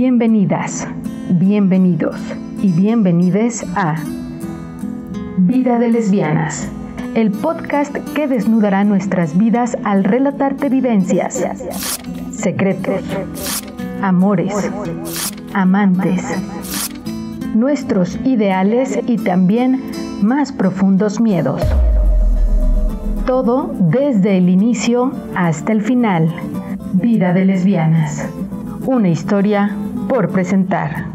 Bienvenidas, bienvenidos y bienvenides a Vida de Lesbianas, el podcast que desnudará nuestras vidas al relatarte vivencias, secretos, amores, amantes, nuestros ideales y también más profundos miedos. Todo desde el inicio hasta el final. Vida de lesbianas. Una historia por presentar.